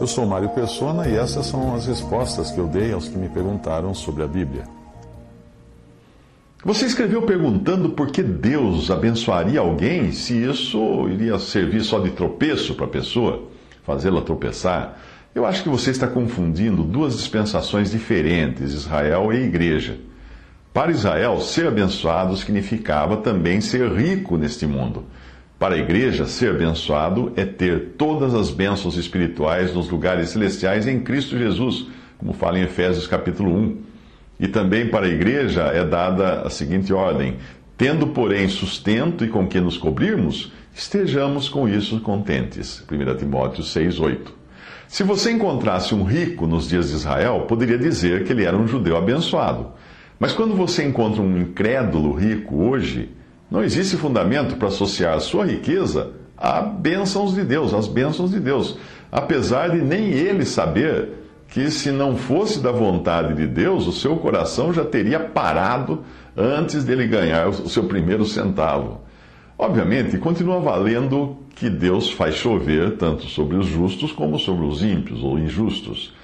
Eu sou Mário Persona e essas são as respostas que eu dei aos que me perguntaram sobre a Bíblia. Você escreveu perguntando por que Deus abençoaria alguém se isso iria servir só de tropeço para a pessoa, fazê-la tropeçar. Eu acho que você está confundindo duas dispensações diferentes, Israel e Igreja. Para Israel, ser abençoado significava também ser rico neste mundo. Para a igreja, ser abençoado é ter todas as bênçãos espirituais nos lugares celestiais em Cristo Jesus, como fala em Efésios capítulo 1. E também para a igreja é dada a seguinte ordem: tendo, porém, sustento e com que nos cobrirmos, estejamos com isso contentes. 1 Timóteo 6:8. Se você encontrasse um rico nos dias de Israel, poderia dizer que ele era um judeu abençoado. Mas quando você encontra um incrédulo rico hoje, não existe fundamento para associar a sua riqueza a bênçãos de Deus, às bênçãos de Deus, apesar de nem ele saber que se não fosse da vontade de Deus, o seu coração já teria parado antes dele ganhar o seu primeiro centavo. Obviamente, continua valendo que Deus faz chover tanto sobre os justos como sobre os ímpios ou injustos.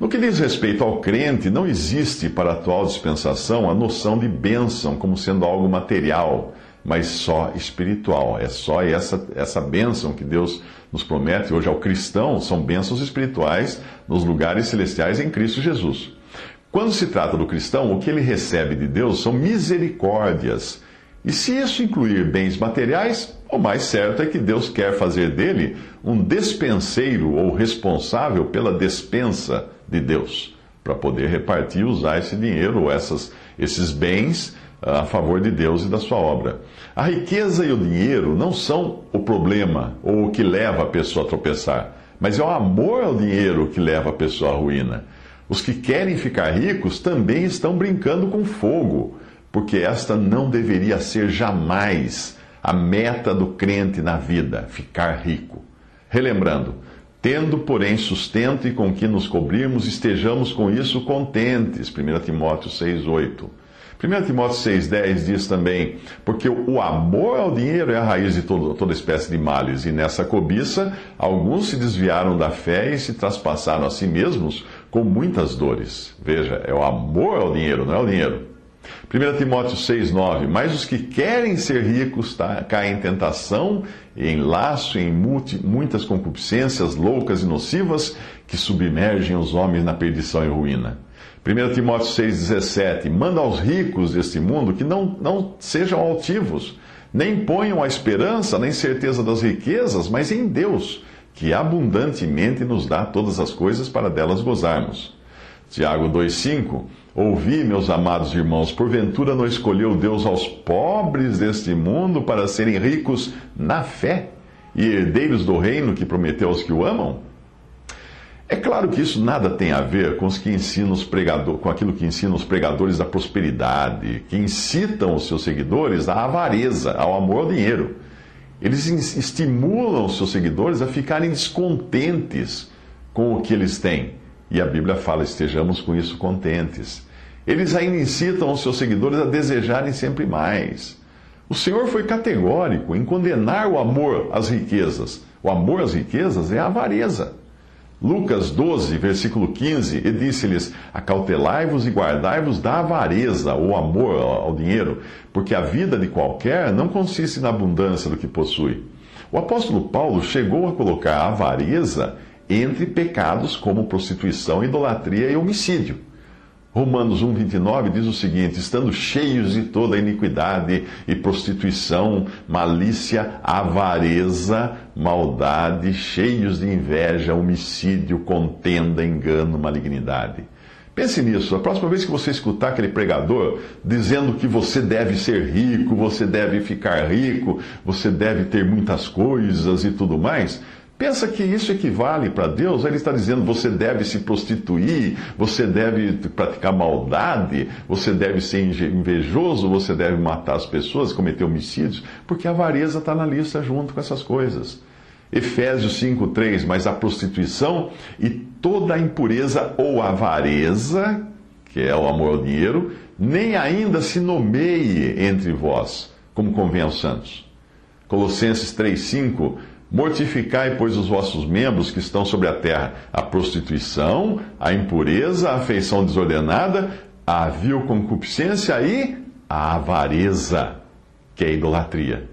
No que diz respeito ao crente, não existe para a atual dispensação a noção de bênção como sendo algo material mas só espiritual. É só essa, essa bênção que Deus nos promete hoje ao cristão, são bênçãos espirituais nos lugares celestiais em Cristo Jesus. Quando se trata do cristão, o que ele recebe de Deus são misericórdias. E se isso incluir bens materiais, o mais certo é que Deus quer fazer dele um despenseiro ou responsável pela despensa de Deus, para poder repartir e usar esse dinheiro ou essas, esses bens a favor de Deus e da sua obra. A riqueza e o dinheiro não são o problema ou o que leva a pessoa a tropeçar, mas é o amor ao dinheiro que leva a pessoa à ruína. Os que querem ficar ricos também estão brincando com fogo, porque esta não deveria ser jamais a meta do crente na vida, ficar rico. Relembrando, tendo, porém, sustento e com que nos cobrirmos, estejamos com isso contentes. 1 Timóteo 6,8. 1 Timóteo 6,10 diz também: Porque o amor ao dinheiro é a raiz de todo, toda espécie de males, e nessa cobiça alguns se desviaram da fé e se traspassaram a si mesmos com muitas dores. Veja, é o amor ao dinheiro, não é o dinheiro. 1 Timóteo 6,9: Mas os que querem ser ricos tá, caem em tentação, em laço, em multi, muitas concupiscências loucas e nocivas que submergem os homens na perdição e ruína. 1 Timóteo 6,17: Manda aos ricos deste mundo que não, não sejam altivos, nem ponham a esperança nem certeza das riquezas, mas em Deus, que abundantemente nos dá todas as coisas para delas gozarmos. Tiago 2,5: Ouvi, meus amados irmãos, porventura não escolheu Deus aos pobres deste mundo para serem ricos na fé e herdeiros do reino que prometeu aos que o amam? É claro que isso nada tem a ver com, os que ensinam os pregador, com aquilo que ensinam os pregadores da prosperidade, que incitam os seus seguidores à avareza, ao amor ao dinheiro. Eles estimulam os seus seguidores a ficarem descontentes com o que eles têm. E a Bíblia fala: estejamos com isso contentes. Eles ainda incitam os seus seguidores a desejarem sempre mais. O Senhor foi categórico em condenar o amor às riquezas. O amor às riquezas é a avareza. Lucas 12, versículo 15, e disse-lhes: Acautelai-vos e guardai-vos da avareza, ou amor ao dinheiro, porque a vida de qualquer não consiste na abundância do que possui. O apóstolo Paulo chegou a colocar a avareza entre pecados como prostituição, idolatria e homicídio. Romanos 1,29 diz o seguinte: estando cheios de toda iniquidade e prostituição, malícia, avareza, maldade, cheios de inveja, homicídio, contenda, engano, malignidade. Pense nisso. A próxima vez que você escutar aquele pregador dizendo que você deve ser rico, você deve ficar rico, você deve ter muitas coisas e tudo mais, pensa que isso equivale para Deus? Ele está dizendo você deve se prostituir, você deve praticar maldade, você deve ser invejoso, você deve matar as pessoas, cometer homicídios, porque a avareza está na lista junto com essas coisas. Efésios 5:3, mas a prostituição e toda a impureza ou avareza, que é o amor ao dinheiro, nem ainda se nomeie entre vós, como convém aos santos. Colossenses 3:5 Mortificai, pois, os vossos membros que estão sobre a terra, a prostituição, a impureza, a afeição desordenada, a vil concupiscência e a avareza, que é a idolatria.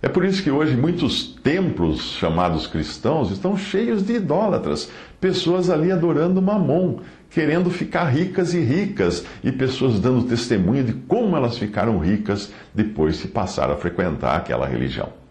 É por isso que hoje muitos templos chamados cristãos estão cheios de idólatras, pessoas ali adorando Mamon, querendo ficar ricas e ricas, e pessoas dando testemunho de como elas ficaram ricas depois de passar a frequentar aquela religião.